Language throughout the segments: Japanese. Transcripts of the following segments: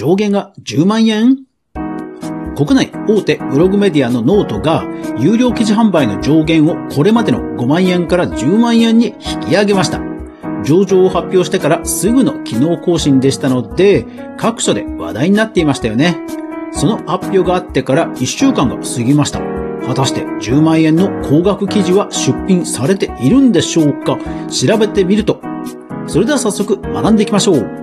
上限が10万円？国内大手ブログメディアのノートが有料記事販売の上限をこれまでの5万円から10万円に引き上げました。上場を発表してからすぐの機能更新でしたので、各所で話題になっていましたよね。その発表があってから1週間が過ぎました。果たして10万円の高額記事は出品されているんでしょうか？調べてみると。それでは早速学んでいきましょう。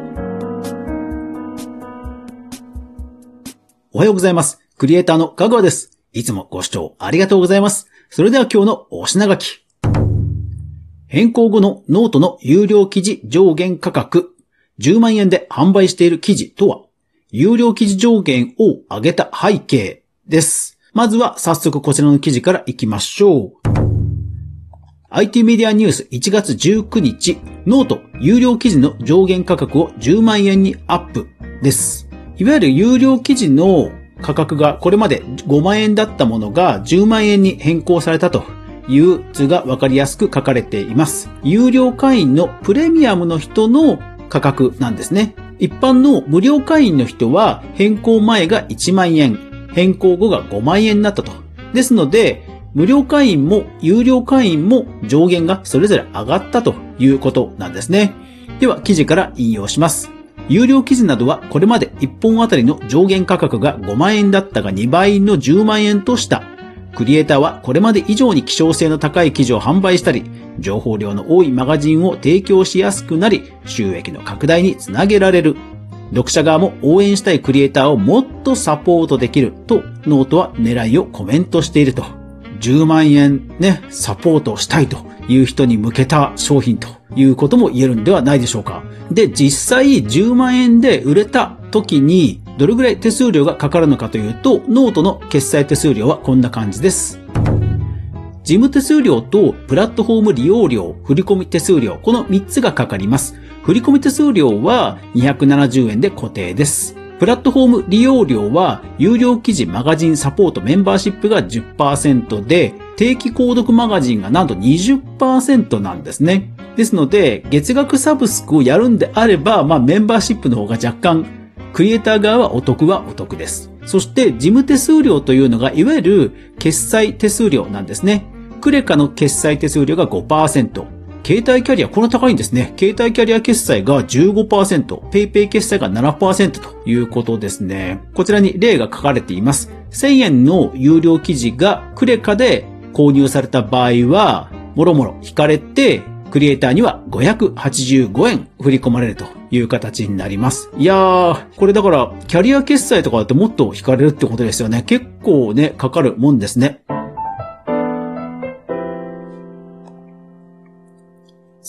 おはようございます。クリエイターのかぐわです。いつもご視聴ありがとうございます。それでは今日のお品書き。変更後のノートの有料記事上限価格、10万円で販売している記事とは、有料記事上限を上げた背景です。まずは早速こちらの記事から行きましょう。IT メディアニュース1月19日、ノート有料記事の上限価格を10万円にアップです。いわゆる有料記事の価格がこれまで5万円だったものが10万円に変更されたという図がわかりやすく書かれています。有料会員のプレミアムの人の価格なんですね。一般の無料会員の人は変更前が1万円、変更後が5万円になったと。ですので、無料会員も有料会員も上限がそれぞれ上がったということなんですね。では記事から引用します。有料記事などはこれまで1本あたりの上限価格が5万円だったが2倍の10万円とした。クリエイターはこれまで以上に希少性の高い記事を販売したり、情報量の多いマガジンを提供しやすくなり、収益の拡大につなげられる。読者側も応援したいクリエイターをもっとサポートできると、ノートは狙いをコメントしていると。10万円ね、サポートしたいという人に向けた商品ということも言えるんではないでしょうか。で、実際10万円で売れた時にどれぐらい手数料がかかるのかというと、ノートの決済手数料はこんな感じです。事務手数料とプラットフォーム利用料、振込手数料、この3つがかかります。振込手数料は270円で固定です。プラットフォーム利用料は、有料記事マガジンサポートメンバーシップが10%で、定期購読マガジンがなんと20%なんですね。ですので、月額サブスクをやるんであれば、まあメンバーシップの方が若干、クリエイター側はお得はお得です。そして事務手数料というのが、いわゆる決済手数料なんですね。クレカの決済手数料が5%。携帯キャリア、この高いんですね。携帯キャリア決済が15%、PayPay 決済が7%ということですね。こちらに例が書かれています。1000円の有料記事がクレカで購入された場合は、もろもろ引かれて、クリエイターには585円振り込まれるという形になります。いやー、これだから、キャリア決済とかだともっと引かれるってことですよね。結構ね、かかるもんですね。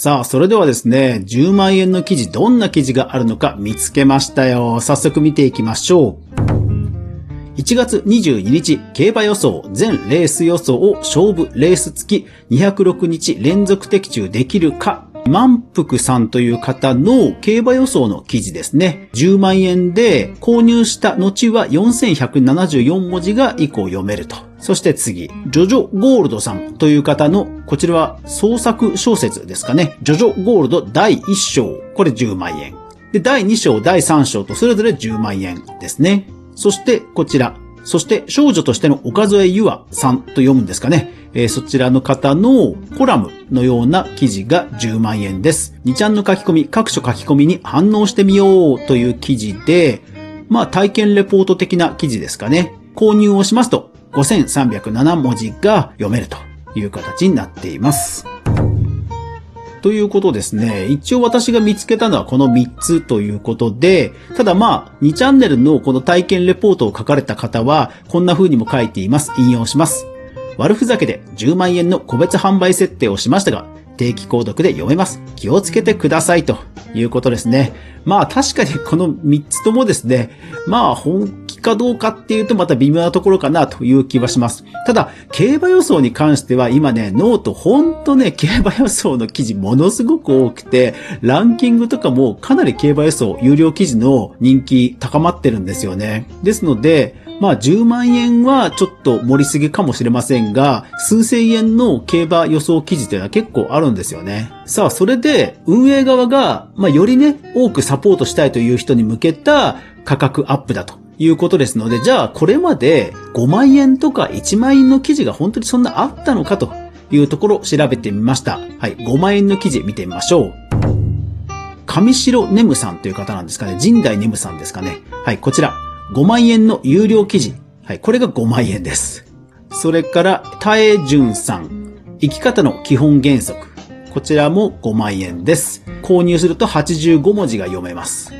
さあ、それではですね、10万円の記事、どんな記事があるのか見つけましたよ。早速見ていきましょう。1月22日、競馬予想、全レース予想を勝負レース付き206日連続的中できるか満腹さんという方の競馬予想の記事ですね。10万円で購入した後は4174文字が以降読めると。そして次、ジョジョゴールドさんという方の、こちらは創作小説ですかね。ジョジョゴールド第1章。これ10万円。で、第2章、第3章とそれぞれ10万円ですね。そしてこちら。そして少女としての岡添ゆあさんと読むんですかね。えー、そちらの方のコラムのような記事が10万円です。2ちゃんの書き込み、各所書き込みに反応してみようという記事で、まあ体験レポート的な記事ですかね。購入をしますと5307文字が読めるという形になっています。ということですね。一応私が見つけたのはこの3つということで、ただまあ、2チャンネルのこの体験レポートを書かれた方は、こんな風にも書いています。引用します。悪ふざけで10万円の個別販売設定をしましたが、定期購読で読めます。気をつけてくださいということですね。まあ確かにこの3つともですね、まあ本かどうかっていうとまた微妙なところかなという気はします。ただ、競馬予想に関しては今ね、ノートほんとね、競馬予想の記事ものすごく多くて、ランキングとかもかなり競馬予想、有料記事の人気高まってるんですよね。ですので、まあ10万円はちょっと盛りすぎかもしれませんが、数千円の競馬予想記事というのは結構あるんですよね。さあ、それで運営側が、まあよりね、多くサポートしたいという人に向けた価格アップだということですので、じゃあこれまで5万円とか1万円の記事が本当にそんなあったのかというところを調べてみました。はい、5万円の記事見てみましょう。上白ネムさんという方なんですかね。神代ネムさんですかね。はい、こちら。5万円の有料記事。はい、これが5万円です。それから、タエジュンさん。生き方の基本原則。こちらも5万円です。購入すると85文字が読めます。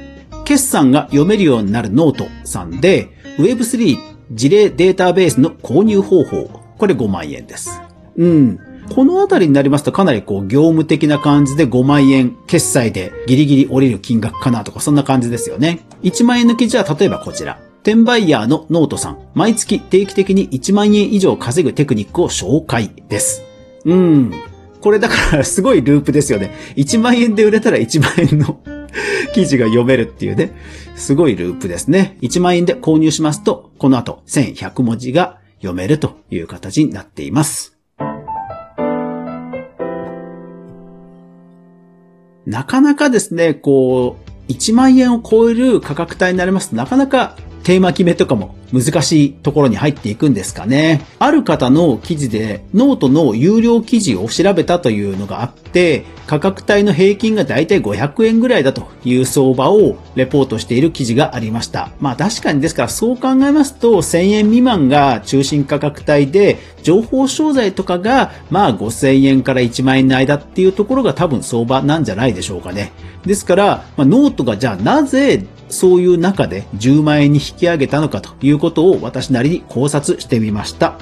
決算が読めるようになるノートさんで、Web3 事例データベースの購入方法。これ5万円です。うん。このあたりになりますとかなりこう業務的な感じで5万円決済でギリギリ降りる金額かなとかそんな感じですよね。1万円の記事は例えばこちら。転売ヤーのノートさん。毎月定期的に1万円以上稼ぐテクニックを紹介です。うん。これだからすごいループですよね。1万円で売れたら1万円の 記事が読めるっていうね。すごいループですね。1万円で購入しますと、この後1100文字が読めるという形になっています。なかなかですね、こう、1万円を超える価格帯になりますとなかなかテーマ決めとかも難しいところに入っていくんですかね。ある方の記事でノートの有料記事を調べたというのがあって、価格帯の平均がだいたい500円ぐらいだという相場をレポートしている記事がありました。まあ確かにですからそう考えますと1000円未満が中心価格帯で情報商材とかがまあ5000円から1万円の間っていうところが多分相場なんじゃないでしょうかね。ですから、まあ、ノートがじゃあなぜそういう中で10万円に引き上げたのかということを私なりに考察してみました。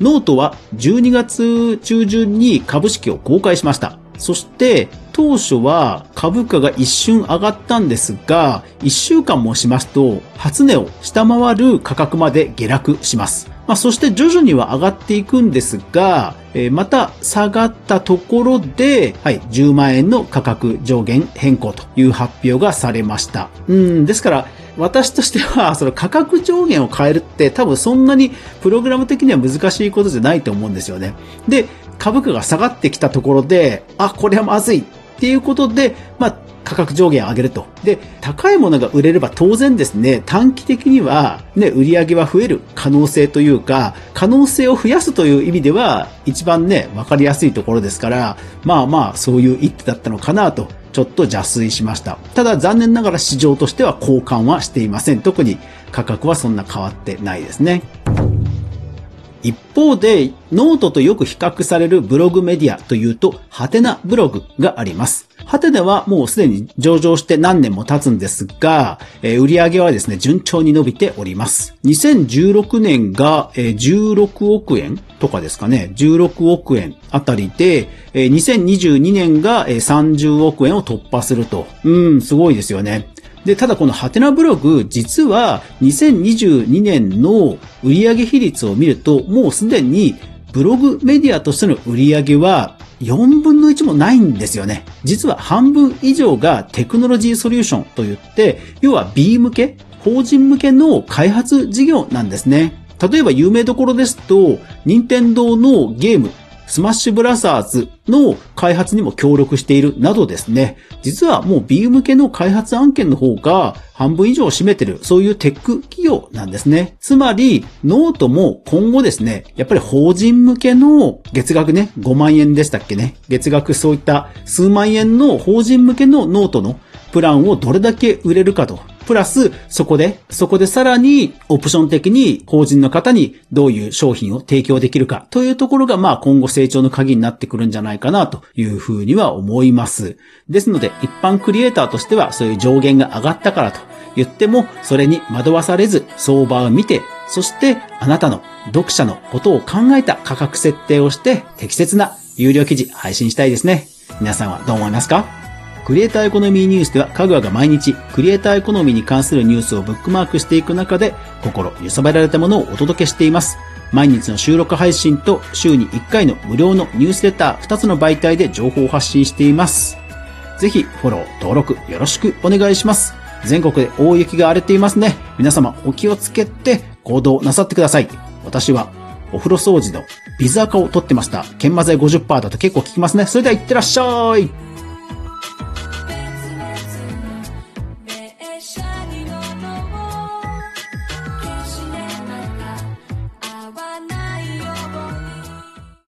ノートは12月中旬に株式を公開しました。そして当初は株価が一瞬上がったんですが、1週間もしますと、初値を下回る価格まで下落します。まあ、そして徐々には上がっていくんですが、えー、また下がったところで、はい、10万円の価格上限変更という発表がされました。うん、ですから、私としては、その価格上限を変えるって多分そんなにプログラム的には難しいことじゃないと思うんですよね。で、株価が下がってきたところで、あ、これはまずいっていうことで、まあ、価格上限を上げると。で、高いものが売れれば当然ですね、短期的にはね、売り上げは増える可能性というか、可能性を増やすという意味では、一番ね、わかりやすいところですから、まあまあ、そういう一手だったのかなと、ちょっと邪推しました。ただ残念ながら市場としては交換はしていません。特に価格はそんな変わってないですね。一方で、ノートとよく比較されるブログメディアというと、ハテナブログがあります。ハテナはもうすでに上場して何年も経つんですが、えー、売上はですね、順調に伸びております。2016年が、えー、16億円とかですかね、16億円あたりで、えー、2022年が、えー、30億円を突破すると。うん、すごいですよね。で、ただこのハテナブログ、実は2022年の売上比率を見ると、もうすでにブログメディアとしての売上は4分の1もないんですよね。実は半分以上がテクノロジーソリューションと言って、要は B 向け、法人向けの開発事業なんですね。例えば有名どころですと、任天堂のゲーム、スマッシュブラザーズの開発にも協力しているなどですね、実はもう B 向けの開発案件の方が半分以上を占めてる、そういうテック企業なんですね。つまり、ノートも今後ですね、やっぱり法人向けの月額ね、5万円でしたっけね。月額そういった数万円の法人向けのノートのプランをどれだけ売れるかとプラス、そこで、そこでさらにオプション的に法人の方にどういう商品を提供できるかというところが、まあ今後成長の鍵になってくるんじゃないかなというふうには思います。ですので、一般クリエイターとしてはそういう上限が上がったからと言っても、それに惑わされず相場を見て、そしてあなたの読者のことを考えた価格設定をして適切な有料記事配信したいですね。皆さんはどう思いますか？クリエイターエコノミーニュースでは、かぐわが毎日、クリエイターエコノミーに関するニュースをブックマークしていく中で、心揺さぶられたものをお届けしています。毎日の収録配信と、週に1回の無料のニュースレター2つの媒体で情報を発信しています。ぜひ、フォロー、登録、よろしくお願いします。全国で大雪が荒れていますね。皆様、お気をつけて行動なさってください。私は、お風呂掃除のビズアカを取ってました。研磨剤50%だと結構効きますね。それでは、いってらっしゃい。